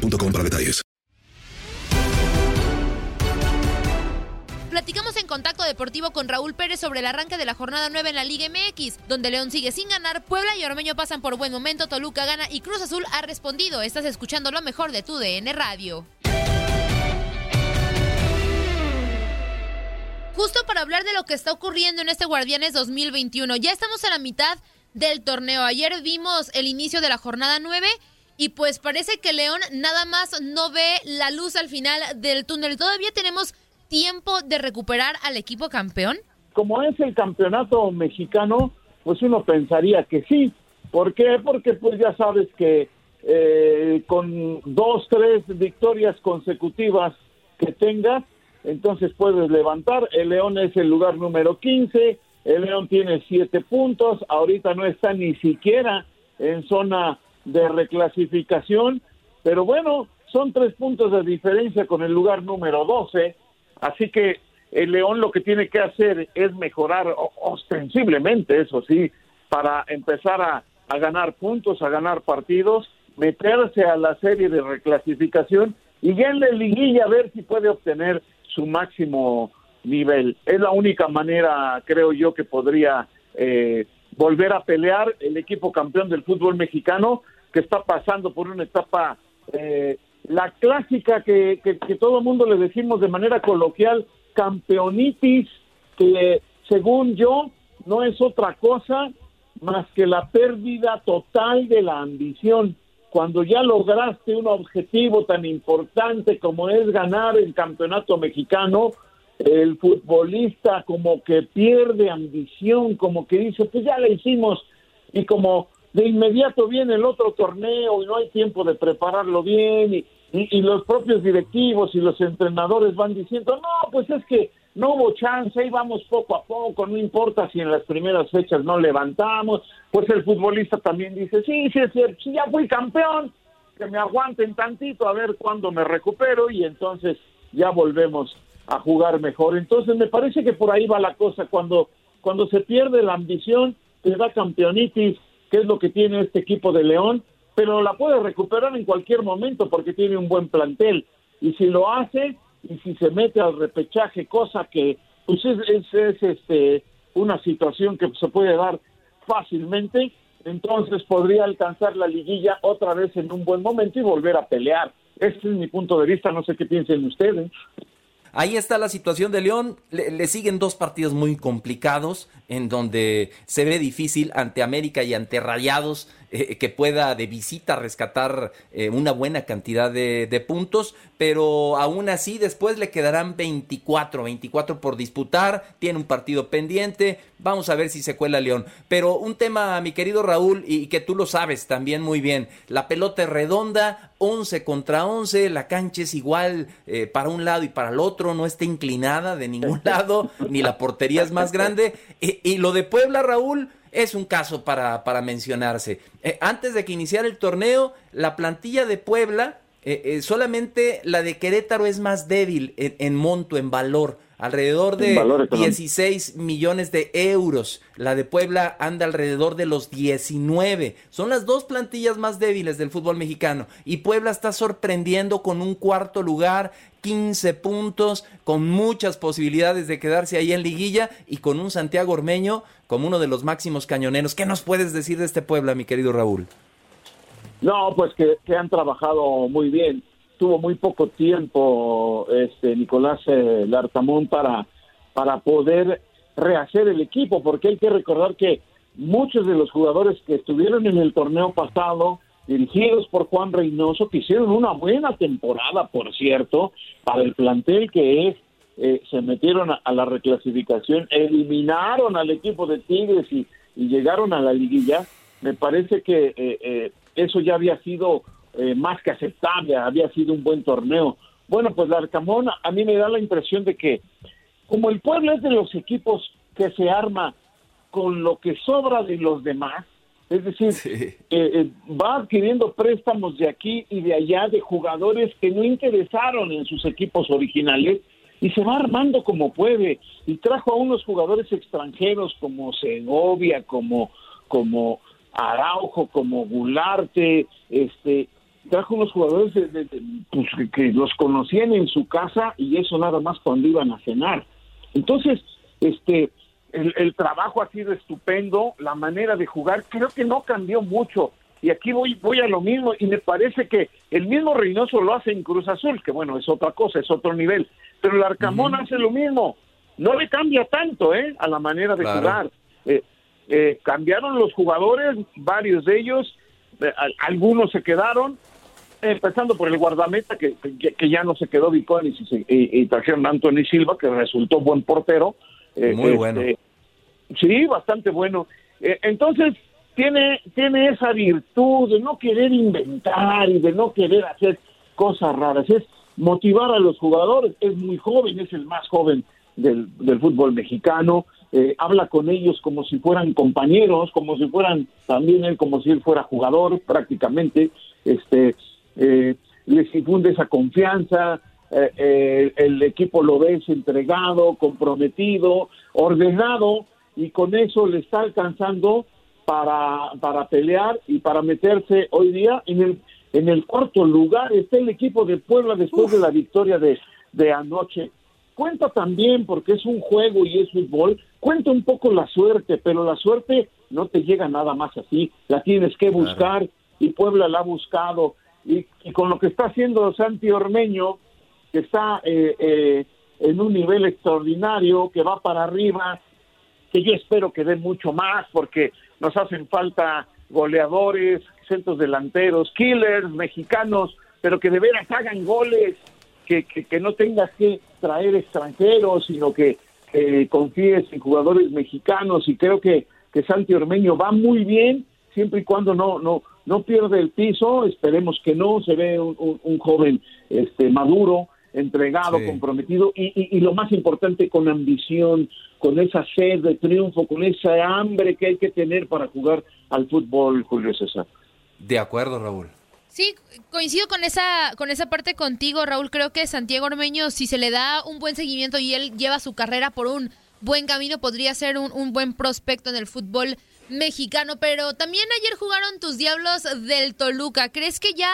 boostmobile.com para detalles. Platicamos en Contacto Deportivo con Raúl Pérez sobre el arranque de la jornada 9 en la Liga MX, donde León sigue sin ganar, Puebla y Ormeño pasan por buen momento, Toluca gana y Cruz Azul ha respondido. Estás escuchando lo mejor de tu DN Radio. Justo para hablar de lo que está ocurriendo en este Guardianes 2021, ya estamos a la mitad del torneo. Ayer vimos el inicio de la jornada 9 y pues parece que León nada más no ve la luz al final del túnel. ¿Todavía tenemos tiempo de recuperar al equipo campeón? Como es el campeonato mexicano, pues uno pensaría que sí. ¿Por qué? Porque pues ya sabes que eh, con dos, tres victorias consecutivas que tengas, entonces puedes levantar. El León es el lugar número 15, el León tiene siete puntos, ahorita no está ni siquiera en zona de reclasificación, pero bueno, son tres puntos de diferencia con el lugar número 12, así que el León lo que tiene que hacer es mejorar ostensiblemente, eso sí, para empezar a, a ganar puntos, a ganar partidos, meterse a la serie de reclasificación y ya la liguilla ver si puede obtener su máximo nivel. Es la única manera, creo yo, que podría eh, volver a pelear el equipo campeón del fútbol mexicano que está pasando por una etapa, eh, la clásica que, que, todo el mundo le decimos de manera coloquial, campeonitis, que según yo no es otra cosa más que la pérdida total de la ambición. Cuando ya lograste un objetivo tan importante como es ganar el campeonato mexicano, el futbolista como que pierde ambición, como que dice, pues ya le hicimos, y como de inmediato viene el otro torneo y no hay tiempo de prepararlo bien, y, y, los propios directivos y los entrenadores van diciendo, no, pues es que no hubo chance, ahí vamos poco a poco, no importa si en las primeras fechas no levantamos, pues el futbolista también dice, sí, sí, sí, sí ya fui campeón, que me aguanten tantito a ver cuándo me recupero y entonces ya volvemos a jugar mejor. Entonces me parece que por ahí va la cosa. Cuando, cuando se pierde la ambición, te da campeonitis, que es lo que tiene este equipo de León, pero la puede recuperar en cualquier momento porque tiene un buen plantel. Y si lo hace, y si se mete al repechaje, cosa que pues es, es, este, una situación que se puede dar fácilmente, entonces podría alcanzar la liguilla otra vez en un buen momento y volver a pelear. Ese es mi punto de vista, no sé qué piensen ustedes. Ahí está la situación de León. Le, siguen dos partidos muy complicados en donde se ve difícil ante América y ante Rayados eh, que pueda de visita rescatar eh, una buena cantidad de, de, puntos, pero aún así después le quedarán 24, 24 por disputar, tiene un partido pendiente, vamos a ver si se cuela León. Pero un tema, mi querido Raúl, y que tú lo sabes también muy bien, la pelota es redonda, 11 contra 11, la cancha es igual eh, para un lado y para el otro, no está inclinada de ningún lado, ni la portería es más grande. y lo de Puebla, Raúl, es un caso para, para mencionarse. Eh, antes de que iniciara el torneo, la plantilla de Puebla, eh, eh, solamente la de Querétaro es más débil en, monto, en valor, alrededor de 16 millones de euros. La de Puebla anda alrededor de los 19. Son las dos plantillas más débiles del fútbol mexicano. Y Puebla está sorprendiendo con un cuarto lugar 15 puntos, con muchas posibilidades de quedarse ahí en liguilla y con un Santiago Ormeño como uno de los máximos cañoneros. ¿Qué nos puedes decir de este Puebla, mi querido Raúl? No, pues que, han trabajado muy bien. Tuvo muy poco tiempo este Nicolás eh, Lartamón para, para poder rehacer el equipo, porque hay que recordar que muchos de los jugadores que estuvieron en el torneo pasado dirigidos por Juan Reynoso, que hicieron una buena temporada, por cierto, para el plantel que es, eh, se metieron a, la reclasificación, eliminaron al equipo de Tigres y, llegaron a la liguilla, me parece que eh, eh, eso ya había sido eh, más que aceptable, había sido un buen torneo. Bueno, pues la Arcamón a mí me da la impresión de que como el pueblo es de los equipos que se arma con lo que sobra de los demás, es decir, eh, eh, va adquiriendo préstamos de aquí y de allá de jugadores que no interesaron en sus equipos originales y se va armando como puede. Y trajo a unos jugadores extranjeros como Segovia, como, como Araujo, como Gularte, este, trajo unos jugadores pues, que los conocían en su casa y eso nada más cuando iban a cenar. Entonces, este, el, trabajo ha sido estupendo, la manera de jugar creo que no cambió mucho. Y aquí voy, voy a lo mismo y me parece que el mismo Reynoso lo hace en Cruz Azul, que bueno, es otra cosa, es otro nivel. Pero el Arcamón hace lo mismo. No le cambia tanto ¿eh? a la manera de jugar. Eh, eh, cambiaron los jugadores, varios de ellos, eh, algunos se quedaron, empezando por el guardameta, que, que, ya no se quedó Viconis y, y, trajeron a Anthony Silva, que resultó buen portero. Eh, Muy bueno. Este, sí, bastante bueno. Eh, entonces, tiene, tiene esa virtud de no querer inventar y de no querer hacer cosas raras. Es motivar a los jugadores. Es muy joven, es el más joven del, del fútbol mexicano. Eh, habla con ellos como si fueran compañeros, como si fueran también él, como si él fuera jugador prácticamente. Este, eh, les infunde esa confianza, eh, eh, el equipo lo ves entregado, comprometido, ordenado y con eso le está alcanzando para, para pelear y para meterse hoy día en el, en el cuarto lugar. Está el equipo de Puebla después de la victoria de, de anoche. Cuenta también, porque es un juego y es fútbol, cuenta un poco la suerte, pero la suerte no te llega nada más así, la tienes que buscar y Puebla la ha buscado. Y, con lo que está haciendo Santi Ormeño, que está eh, eh, en un nivel extraordinario, que va para arriba, que yo espero que dé mucho más, porque nos hacen falta goleadores, centros delanteros, killers mexicanos, pero que de veras hagan goles, que, que, no tengas que traer extranjeros, sino que confíes en jugadores mexicanos y creo que, que Santi Ormeño va muy bien siempre y cuando no no no pierde el piso, esperemos que no, se ve un, joven este, maduro, entregado, comprometido y, lo más importante, con ambición, con esa sed de triunfo, con esa hambre que hay que tener para jugar al fútbol, Julio César. De acuerdo, Raúl. Sí, coincido con esa, con esa parte contigo, Raúl. Creo que Santiago Ormeño, si se le da un buen seguimiento y él lleva su carrera por un buen camino, podría ser un, un buen prospecto en el fútbol mexicano, pero también ayer jugaron tus Diablos del Toluca. ¿Crees que ya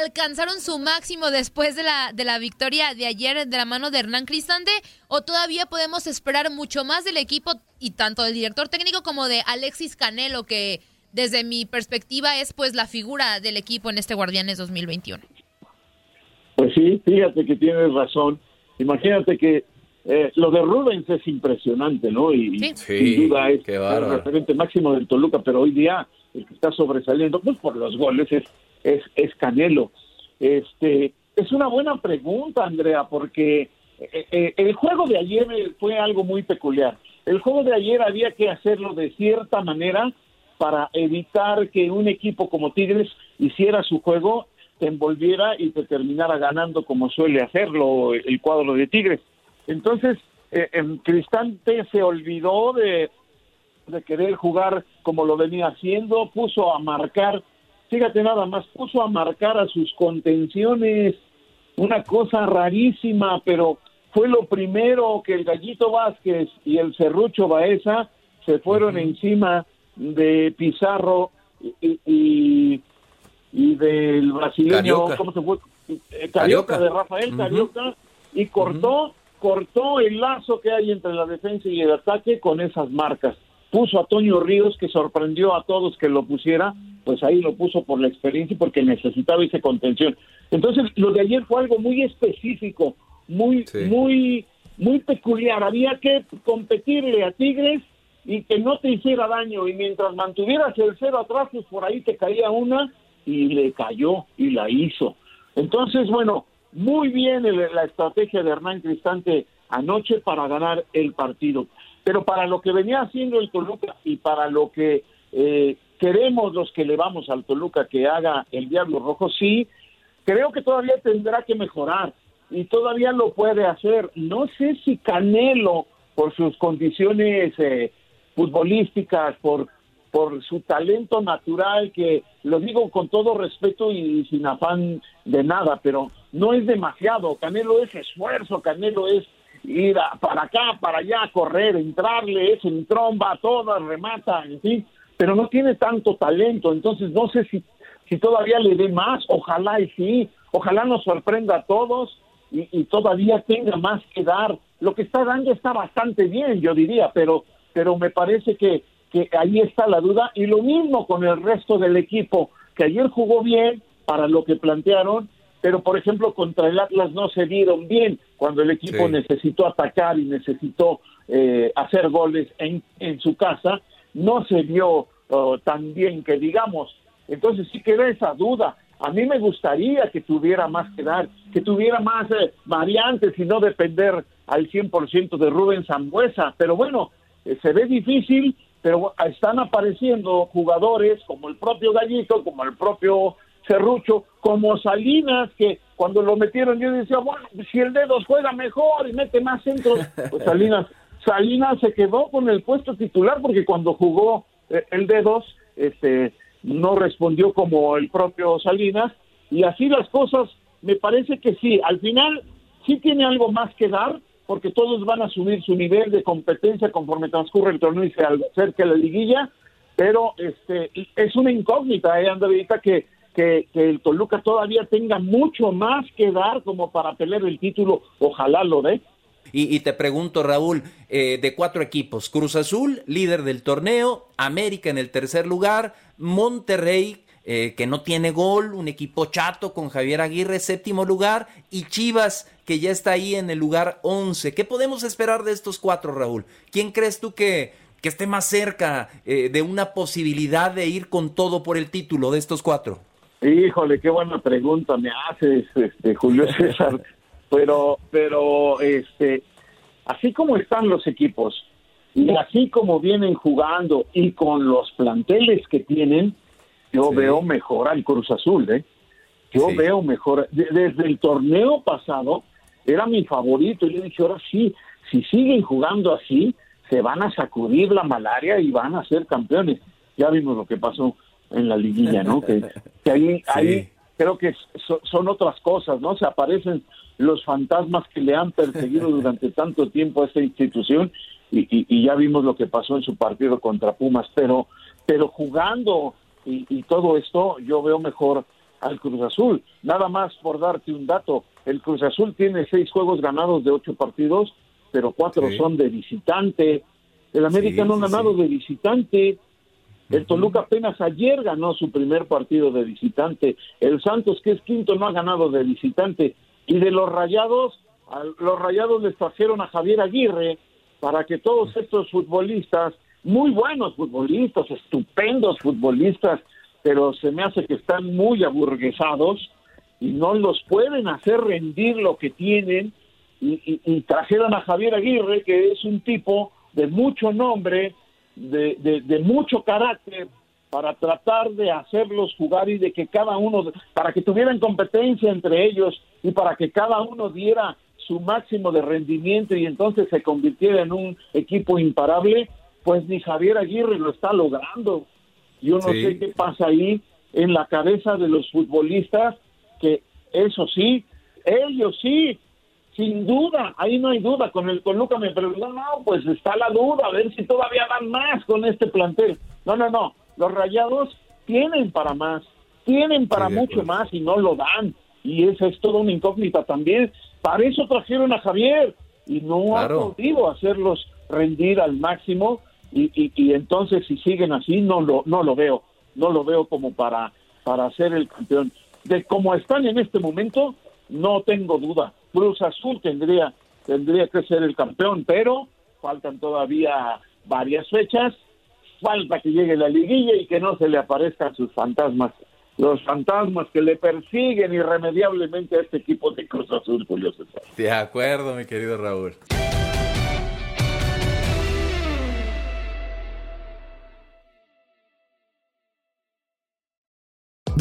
alcanzaron su máximo después de la, de la victoria de ayer de la mano de Hernán Cristante? ¿O todavía podemos esperar mucho más del equipo y tanto del director técnico como de Alexis Canelo, que desde mi perspectiva es pues la figura del equipo en este Guardianes 2021? Pues sí, fíjate que tienes razón. Imagínate que eh, lo de Rubens es impresionante, ¿no? Y, sin duda es el referente máximo del Toluca, pero hoy día el que está sobresaliendo, pues por los goles, es, es, es Canelo. Este, es una buena pregunta, Andrea, porque eh, eh, el juego de ayer fue algo muy peculiar. El juego de ayer había que hacerlo de cierta manera para evitar que un equipo como Tigres hiciera su juego, te envolviera y te terminara ganando como suele hacerlo el cuadro de Tigres. Entonces, eh, Cristante se olvidó de, de querer jugar como lo venía haciendo, puso a marcar, fíjate nada más, puso a marcar a sus contenciones, una cosa rarísima, pero fue lo primero que el Gallito Vázquez y el Cerrucho Baeza se fueron encima de Pizarro y, y, del brasileño, ¿cómo se fue? Eh, Carioca, de Rafael Carioca, y cortó cortó el lazo que hay entre la defensa y el ataque con esas marcas. Puso a Toño Ríos, que sorprendió a todos que lo pusiera, pues ahí lo puso por la experiencia y porque necesitaba esa contención. Entonces, lo de ayer fue algo muy específico, muy, muy, muy peculiar. Había que competirle a Tigres y que no te hiciera daño. Y mientras mantuvieras el cero atrás, pues por ahí te caía una y le cayó y la hizo. Entonces, bueno, muy bien la estrategia de Hernán Cristante anoche para ganar el partido. Pero para lo que venía haciendo el Toluca y para lo que eh, queremos los que le vamos al Toluca que haga el Diablo Rojo, sí, creo que todavía tendrá que mejorar y todavía lo puede hacer. No sé si Canelo, por sus condiciones eh, futbolísticas, por, por su talento natural, que lo digo con todo respeto y sin afán de nada, pero no es demasiado. Canelo es esfuerzo, Canelo es ir para acá, para allá, correr, entrarle, es en tromba, todas, remata, en fin, pero no tiene tanto talento, entonces no sé si, si todavía le dé más, ojalá y sí, ojalá nos sorprenda a todos y, y todavía tenga más que dar. Lo que está dando está bastante bien, yo diría, pero, pero me parece que, que ahí está la duda y lo mismo con el resto del equipo, que ayer jugó bien para lo que plantearon pero por ejemplo contra el Atlas no se dieron bien cuando el equipo necesitó atacar y necesitó eh, hacer goles en, en su casa, no se vio oh, tan bien que digamos. Entonces sí queda esa duda. A mí me gustaría que tuviera más que dar, que tuviera más eh, variantes y no depender al 100% de Rubén Zambuesa. Pero bueno, eh, se ve difícil, pero están apareciendo jugadores como el propio Gallito, como el propio Cerrucho, como Salinas, que cuando lo metieron yo decía, bueno, si el Dedos juega mejor y mete más centros, pues Salinas, Salinas se quedó con el puesto titular porque cuando jugó eh, el Dedos, este, no respondió como el propio Salinas, y así las cosas, me parece que sí, al final sí tiene algo más que dar, porque todos van a subir su nivel de competencia conforme transcurre el torneo y se acerque la liguilla, pero este es una incógnita, eh, Andrita, que que, el Toluca todavía tenga mucho más que dar como para pelear el título, ojalá lo dé. Y, te pregunto, Raúl, eh, de cuatro equipos, Cruz Azul, líder del torneo, América en el tercer lugar, Monterrey, eh, que no tiene gol, un equipo chato con Javier Aguirre, séptimo lugar, y Chivas, que ya está ahí en el lugar once. ¿Qué podemos esperar de estos cuatro, Raúl? ¿Quién crees tú que, que esté más cerca eh, de una posibilidad de ir con todo por el título de estos cuatro? Híjole, qué buena pregunta me haces, este, Julio César. pero, pero, este, así como están los equipos y así como vienen jugando y con los planteles que tienen, yo veo mejor al Cruz Azul, ¿eh? Yo veo mejor. Desde el torneo pasado era mi favorito. Y yo dije, ahora sí, si siguen jugando así, se van a sacudir la malaria y van a ser campeones. Ya vimos lo que pasó en la liguilla, ¿no? Que, ahí, ahí creo que son otras cosas, ¿no? Se aparecen los fantasmas que le han perseguido durante tanto tiempo a esta institución y, y, ya vimos lo que pasó en su partido contra Pumas, pero, pero jugando y, y todo esto, yo veo mejor al Cruz Azul. Nada más por darte un dato, el Cruz Azul tiene seis juegos ganados de ocho partidos, pero cuatro son de visitante. El América no ha ganado de visitante. El Toluca apenas ayer ganó su primer partido de visitante. El Santos, que es quinto, no ha ganado de visitante. Y de los Rayados, los Rayados les trajeron a Javier Aguirre para que todos estos futbolistas, muy buenos futbolistas, estupendos futbolistas, pero se me hace que están muy aburguesados y no los pueden hacer rendir lo que tienen. Y, trajeron a Javier Aguirre, que es un tipo de mucho nombre, de, de, mucho carácter para tratar de hacerlos jugar y de que cada uno, para que tuvieran competencia entre ellos y para que cada uno diera su máximo de rendimiento y entonces se convirtiera en un equipo imparable, pues ni Javier Aguirre lo está logrando. Yo no sé qué pasa ahí en la cabeza de los futbolistas, que eso sí, ellos sí sin duda, ahí no hay duda. Con el Toluca me preguntó, no, pues está la duda, a ver si todavía dan más con este plantel. No, no, no. Los rayados tienen para más, tienen para mucho más y no lo dan. Y esa es toda una incógnita también. Para eso trajeron a Javier y no ha podido hacerlos rendir al máximo. Y, y, y, entonces, si siguen así, no lo, no lo veo. No lo veo como para, para ser el campeón. De cómo están en este momento, no tengo duda Cruz Azul tendría, tendría que ser el campeón, pero faltan todavía varias fechas, falta que llegue la liguilla y que no se le aparezcan sus fantasmas, los fantasmas que le persiguen irremediablemente a este equipo de Cruz Azul, Julio César. De acuerdo, mi querido Raúl.